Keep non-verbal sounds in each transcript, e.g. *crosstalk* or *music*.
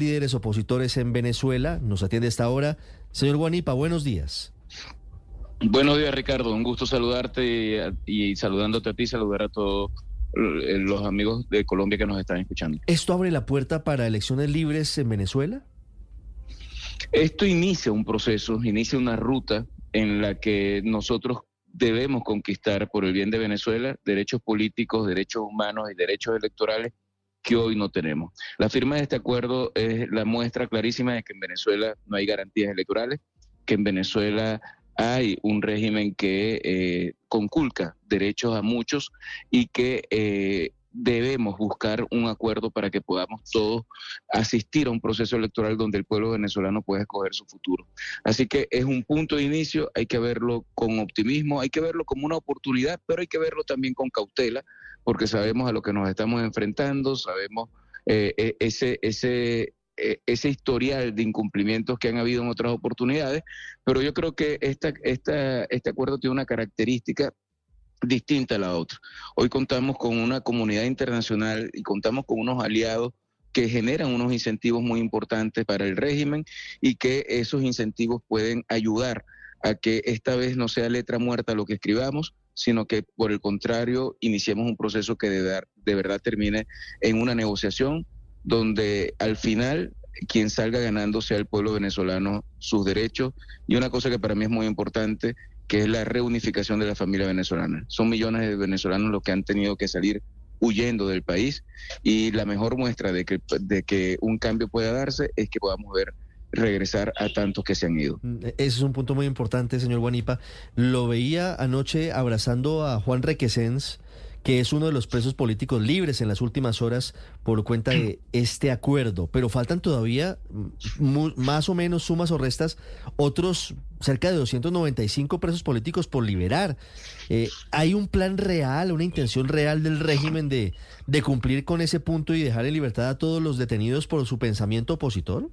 líderes opositores en Venezuela. Nos atiende esta hora. Señor Guanipa, buenos días. Buenos días, Ricardo. Un gusto saludarte y, saludándote a ti, saludar a todos eh, los amigos de Colombia que nos están escuchando. ¿Esto abre la puerta para elecciones libres en Venezuela? Esto inicia un proceso, inicia una ruta en la que nosotros debemos conquistar por el bien de Venezuela derechos políticos, derechos humanos y derechos electorales que hoy no tenemos. La firma de este acuerdo es la muestra clarísima de que en Venezuela no hay garantías electorales, que en Venezuela hay un régimen que eh, conculca derechos a muchos y que eh, debemos buscar un acuerdo para que podamos todos asistir a un proceso electoral donde el pueblo venezolano pueda escoger su futuro. Así que es un punto de inicio, hay que verlo con optimismo, hay que verlo como una oportunidad, pero hay que verlo también con cautela, porque sabemos a lo que nos estamos enfrentando, sabemos eh, e, ese, ese, e, ese historial de incumplimientos que han habido en otras oportunidades, pero yo creo que esta, esta, este acuerdo tiene una característica distinta a la otra. Hoy contamos con una comunidad internacional y contamos con unos aliados que generan unos incentivos muy importantes para el régimen y que esos incentivos pueden ayudar a que esta vez no sea letra muerta lo que escribamos, sino que por el contrario iniciemos un proceso que de, verdad termine en una negociación donde al final quien salga ganando sea el pueblo venezolano sus derechos y una cosa que para mí es muy importante que es la reunificación de la familia venezolana. Son millones de venezolanos los que han tenido que salir huyendo del país y la mejor muestra de que, de que un cambio pueda darse es que podamos ver regresar a tantos que se han ido. Mm, ese es un punto muy importante, señor Guanipa. Lo veía anoche abrazando a Juan Requesens que es uno de los presos políticos libres en las últimas horas por cuenta de este acuerdo. Pero faltan todavía más o menos sumas o restas otros cerca de 295 presos políticos por liberar. Eh, ¿Hay un plan real, una intención real del régimen de, de cumplir con ese punto y dejar en libertad a todos los detenidos por su pensamiento opositor?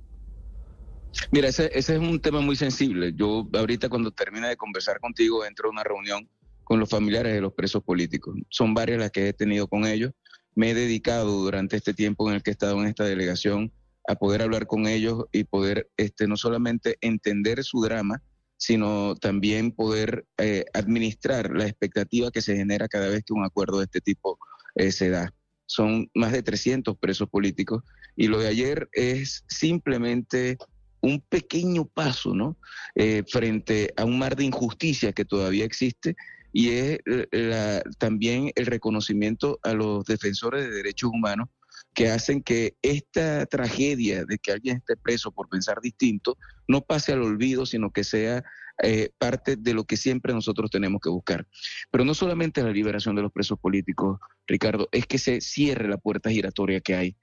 Mira, ese, ese es un tema muy sensible. Yo ahorita cuando termine de conversar contigo entro a una reunión con los familiares de los presos políticos. Son varias las que he tenido con ellos. Me he dedicado durante este tiempo en el que he estado en esta delegación a poder hablar con ellos y poder este, no solamente entender su drama, sino también poder eh, administrar la expectativa que se genera cada vez que un acuerdo de este tipo eh, se da. Son más de 300 presos políticos y lo de ayer es simplemente un pequeño paso, ¿no? Eh, frente a un mar de injusticia que todavía existe y es eh, también el reconocimiento a los defensores de derechos humanos que hacen que esta tragedia de que alguien esté preso por pensar distinto no pase al olvido, sino que sea eh, parte de lo que siempre nosotros tenemos que buscar. Pero no solamente la liberación de los presos políticos, Ricardo, es que se cierre la puerta giratoria que hay.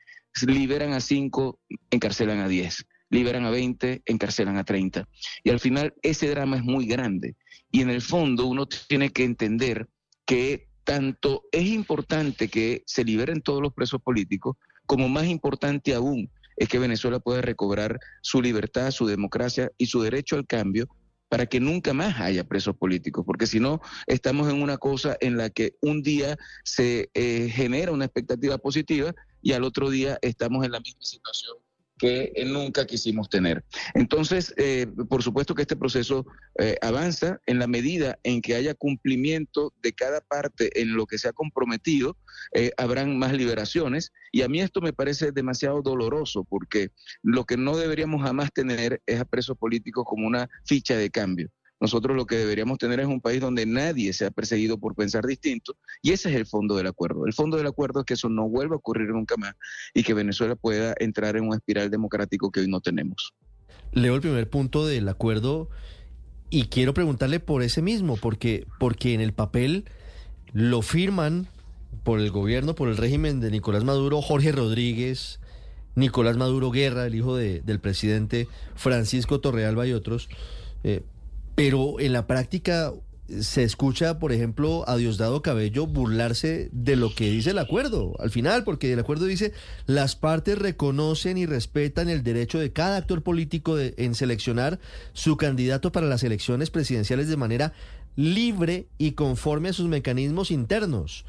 liberan a cinco, encarcelan a diez. Liberan a veinte, encarcelan a treinta. Y al final ese drama es muy grande. Y en el fondo uno tiene que entender que tanto es importante que se liberen todos los presos políticos, como más importante aún es que Venezuela pueda recobrar su libertad, su democracia y su derecho al cambio para que nunca más haya presos políticos, porque si no, estamos en una cosa en la que un día se eh, genera una expectativa positiva y al otro día estamos en la misma situación que nunca quisimos tener. Entonces, eh, por supuesto que este proceso eh, avanza en la medida en que haya cumplimiento de cada parte en lo que se ha comprometido, eh, habrán más liberaciones. Y a mí esto me parece demasiado doloroso porque lo que no deberíamos jamás tener es a presos políticos como una ficha de cambio. Nosotros lo que deberíamos tener es un país donde nadie sea perseguido por pensar distinto y ese es el fondo del acuerdo. El fondo del acuerdo es que eso no vuelva a ocurrir nunca más y que Venezuela pueda entrar en un espiral democrático que hoy no tenemos. Leo el primer punto del acuerdo y quiero preguntarle por ese mismo, porque, porque en el papel lo firman por el gobierno, por el régimen de Nicolás Maduro, Jorge Rodríguez, Nicolás Maduro Guerra, el hijo del presidente Francisco Torrealba y otros. Eh, pero en la práctica se escucha, por ejemplo, a Diosdado Cabello burlarse de lo que dice el acuerdo, al final, porque el acuerdo dice, las partes reconocen y respetan el derecho de cada actor político en seleccionar su candidato para las elecciones presidenciales de manera libre y conforme a sus mecanismos internos.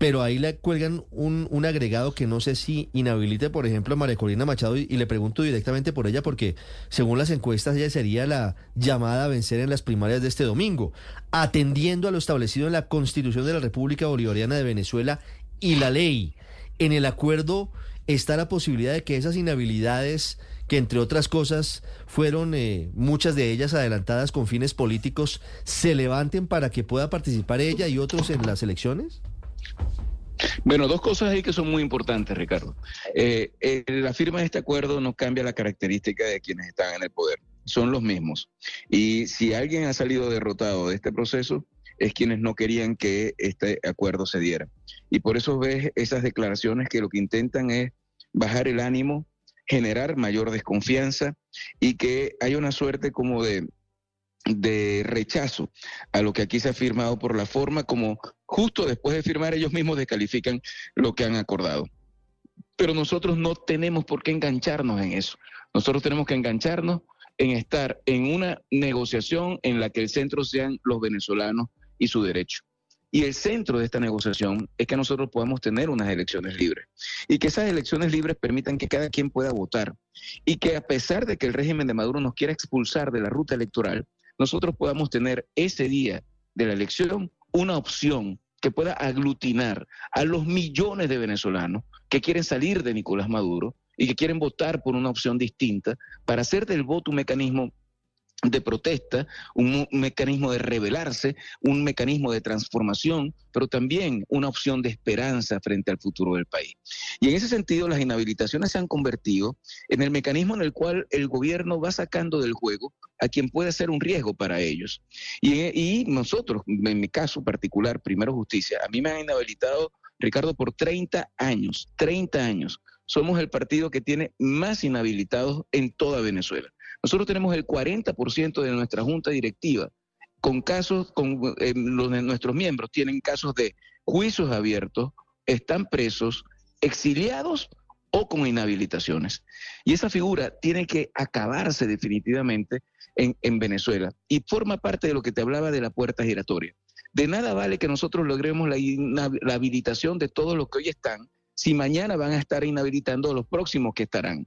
Pero ahí le cuelgan un, agregado que no sé si inhabilite, por ejemplo, a María Corina Machado y, le pregunto directamente por ella porque según las encuestas ella sería la llamada a vencer en las primarias de este domingo, atendiendo a lo establecido en la Constitución de la República Bolivariana de Venezuela y la ley. En el acuerdo está la posibilidad de que esas inhabilidades que entre otras cosas fueron eh, muchas de ellas adelantadas con fines políticos, se levanten para que pueda participar ella y otros en las elecciones? Bueno, dos cosas ahí que son muy importantes, Ricardo. Eh, la firma de este acuerdo no cambia la característica de quienes están en el poder, son los mismos. Y si alguien ha salido derrotado de este proceso, es quienes no querían que este acuerdo se diera. Y por eso ves esas declaraciones que lo que intentan es bajar el ánimo, generar mayor desconfianza y que haya una suerte como de de rechazo a lo que aquí se ha firmado por la forma como justo después de firmar ellos mismos descalifican lo que han acordado. Pero nosotros no tenemos por qué engancharnos en eso. Nosotros tenemos que engancharnos en estar en una negociación en la que el centro sean los venezolanos y su derecho. Y el centro de esta negociación es que nosotros podamos tener unas elecciones libres y que esas elecciones libres permitan que cada quien pueda votar y que a pesar de que el régimen de Maduro nos quiera expulsar de la ruta electoral, nosotros podamos tener ese día de la elección una opción que pueda aglutinar a los millones de venezolanos que quieren salir de Nicolás Maduro y que quieren votar por una opción distinta para hacer del voto un mecanismo de protesta, un, mecanismo de rebelarse, un mecanismo de transformación, pero también una opción de esperanza frente al futuro del país. Y en ese sentido, las inhabilitaciones se han convertido en el mecanismo en el cual el gobierno va sacando del juego a quien puede ser un riesgo para ellos. Y, y nosotros, en mi caso particular, Primero Justicia, a mí me han inhabilitado, Ricardo, por 30 años, 30 años. Somos el partido que tiene más inhabilitados en toda Venezuela. Nosotros tenemos el 40% de nuestra junta directiva con casos, con eh, los nuestros miembros tienen casos de juicios abiertos, están presos, exiliados o con inhabilitaciones. Y esa figura tiene que acabarse definitivamente en, en, Venezuela y forma parte de lo que te hablaba de la puerta giratoria. De nada vale que nosotros logremos la, la habilitación de todos los que hoy están si mañana van a estar inhabilitando a los próximos que estarán.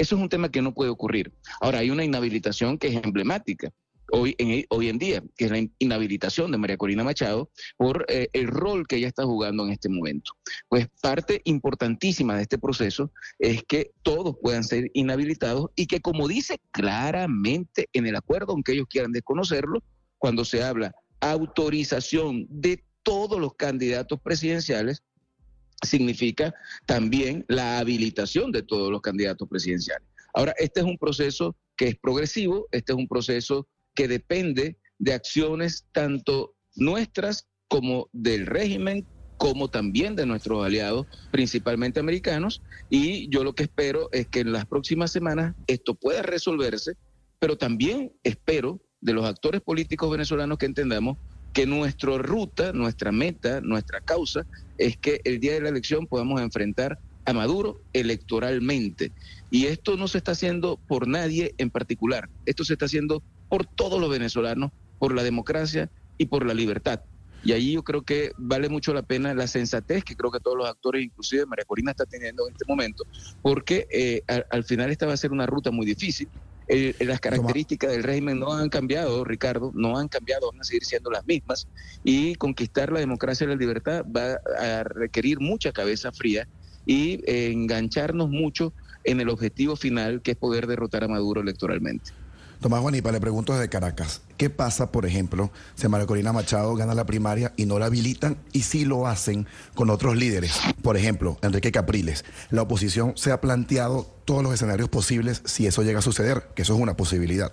Eso es un tema que no puede ocurrir. Ahora, hay una inhabilitación que es emblemática. Hoy en, hoy en día, que es la inhabilitación de María Corina Machado por eh, el rol que ella está jugando en este momento. Pues parte importantísima de este proceso es que todos puedan ser inhabilitados y que como dice claramente en el acuerdo, aunque ellos quieran desconocerlo, cuando se habla autorización de todos los candidatos presidenciales, significa también la habilitación de todos los candidatos presidenciales. Ahora, este es un proceso que es progresivo, este es un proceso que depende de acciones tanto nuestras como del régimen, como también de nuestros aliados, principalmente americanos, y yo lo que espero es que en las próximas semanas esto pueda resolverse, pero también espero de los actores políticos venezolanos que entendamos que nuestra ruta, nuestra meta, nuestra causa es que el día de la elección podamos enfrentar a Maduro electoralmente. Y esto no se está haciendo por nadie en particular, esto se está haciendo por todos los venezolanos, por la democracia y por la libertad. Y ahí yo creo que vale mucho la pena la sensatez que creo que todos los actores, inclusive María Corina, está teniendo en este momento, porque eh, al final esta va a ser una ruta muy difícil las características del régimen no han cambiado, Ricardo, no han cambiado, van a seguir siendo las mismas. Y conquistar la democracia y la libertad va a requerir mucha cabeza fría y engancharnos mucho en el objetivo final, que es poder derrotar a Maduro electoralmente. Tomás Juanipa, le pregunto desde Caracas, ¿qué pasa, por ejemplo, si María Corina Machado gana la primaria y no la habilitan y si lo hacen con otros líderes? Por ejemplo, Enrique Capriles. La oposición se ha planteado todos los escenarios posibles si eso llega a suceder, que eso es una posibilidad.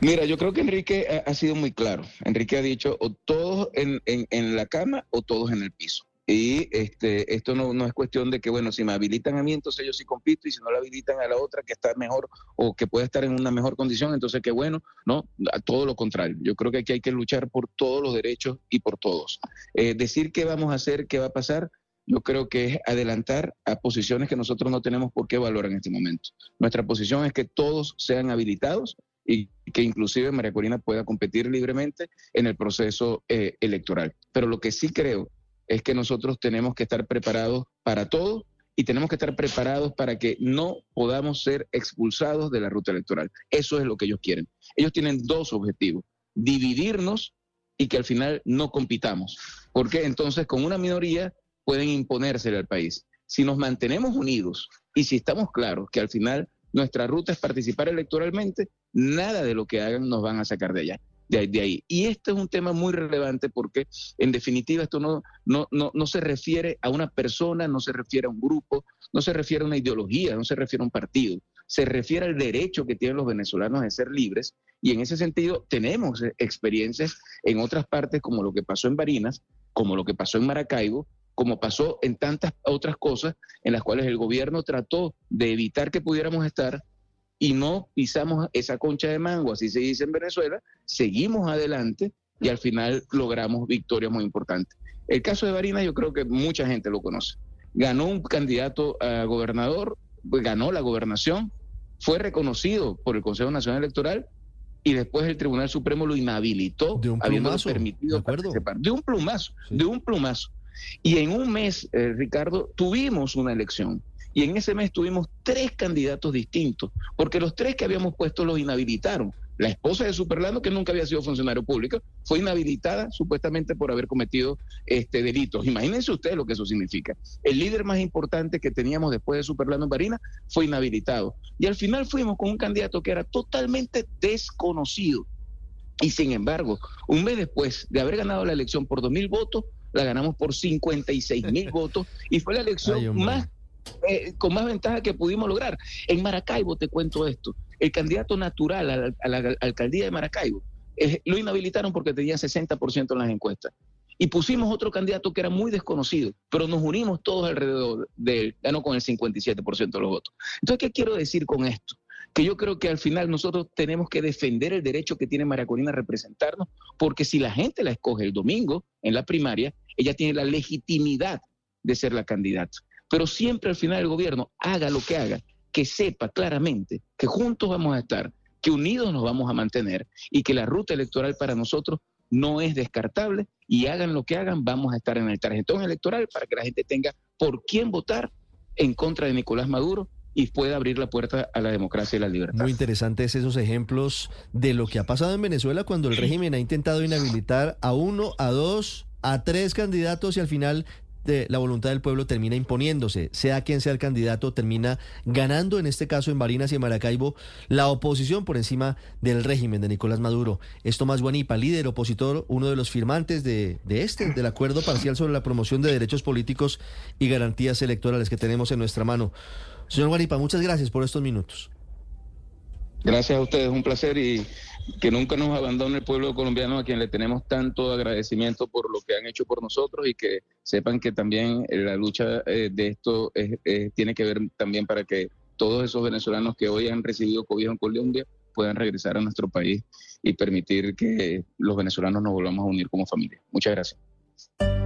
Mira, yo creo que Enrique ha, sido muy claro. Enrique ha dicho o todos en la cama o todos en el piso. Y este, esto no, no, es cuestión de que, bueno, si me habilitan a mí, entonces yo sí compito, y si no la habilitan a la otra que está mejor o que puede estar en una mejor condición, entonces qué bueno, no, a todo lo contrario. Yo creo que aquí hay que luchar por todos los derechos y por todos. Eh, decir qué vamos a hacer, qué va a pasar, yo creo que es adelantar a posiciones que nosotros no tenemos por qué valorar en este momento. Nuestra posición es que todos sean habilitados y que inclusive María Corina pueda competir libremente en el proceso eh, electoral. Pero lo que sí creo es que nosotros tenemos que estar preparados para todo y tenemos que estar preparados para que no podamos ser expulsados de la ruta electoral. Eso es lo que ellos quieren. Ellos tienen dos objetivos, dividirnos y que al final no compitamos, porque entonces con una minoría pueden imponérsele al país. Si nos mantenemos unidos y si estamos claros que al final nuestra ruta es participar electoralmente, nada de lo que hagan nos van a sacar de allá. De ahí, Y este es un tema muy relevante porque, en definitiva, esto no, no, no, no se refiere a una persona, no se refiere a un grupo, no se refiere a una ideología, no se refiere a un partido, se refiere al derecho que tienen los venezolanos de ser libres. Y en ese sentido, tenemos experiencias en otras partes, como lo que pasó en Barinas, como lo que pasó en Maracaibo, como pasó en tantas otras cosas en las cuales el gobierno trató de evitar que pudiéramos estar y no pisamos esa concha de mango, así se dice en Venezuela, seguimos adelante y al final logramos victorias muy importantes. El caso de Barinas yo creo que mucha gente lo conoce. Ganó un candidato a gobernador, pues ganó la gobernación, fue reconocido por el Consejo Nacional Electoral y después el Tribunal Supremo lo inhabilitó, de un plumazo, permitido de participar. De un plumazo, de un plumazo. Y en un mes, eh, Ricardo, tuvimos una elección. Y en ese mes tuvimos tres candidatos distintos, porque los tres que habíamos puesto los inhabilitaron. La esposa de Superlano, que nunca había sido funcionario público, fue inhabilitada supuestamente por haber cometido este delitos. Imagínense ustedes lo que eso significa. El líder más importante que teníamos después de Superlano en Barina fue inhabilitado. Y al final fuimos con un candidato que era totalmente desconocido. Y sin embargo, un mes después de haber ganado la elección por dos mil votos, la ganamos por 56 mil *laughs* votos y fue la elección más eh, con más ventaja que pudimos lograr. En Maracaibo, te cuento esto, el candidato natural a la, alcaldía de Maracaibo eh, lo inhabilitaron porque tenía 60% en las encuestas. Y pusimos otro candidato que era muy desconocido, pero nos unimos todos alrededor de él, ganó con el 57% de los votos. Entonces, ¿qué quiero decir con esto? que yo creo que al final nosotros tenemos que defender el derecho que tiene María Corina a representarnos, porque si la gente la escoge el domingo en la primaria, ella tiene la legitimidad de ser la candidata. Pero siempre al final el gobierno, haga lo que haga, que sepa claramente que juntos vamos a estar, que unidos nos vamos a mantener y que la ruta electoral para nosotros no es descartable y hagan lo que hagan, vamos a estar en el tarjetón electoral para que la gente tenga por quién votar en contra de Nicolás Maduro y pueda abrir la puerta a la democracia y la libertad. Muy interesantes esos ejemplos de lo que ha pasado en Venezuela cuando el régimen ha intentado inhabilitar a uno, a dos, a tres candidatos y al final la voluntad del pueblo termina imponiéndose, sea quien sea el candidato, termina ganando, en este caso en Barinas y en Maracaibo, la oposición por encima del régimen de Nicolás Maduro. Es Tomás Guanipa, líder opositor, uno de los firmantes de, de este, del acuerdo parcial sobre la promoción de derechos políticos y garantías electorales que tenemos en nuestra mano. Señor Guanipa, muchas gracias por estos minutos. Gracias a ustedes, un placer y que nunca nos abandone el pueblo colombiano a quien le tenemos tanto agradecimiento por lo que han hecho por nosotros y que sepan que también eh, la lucha eh, de esto tiene que ver también para que todos esos venezolanos que hoy han recibido cobijo en Colombia puedan regresar a nuestro país y permitir que los venezolanos nos volvamos a unir como familia. Muchas gracias.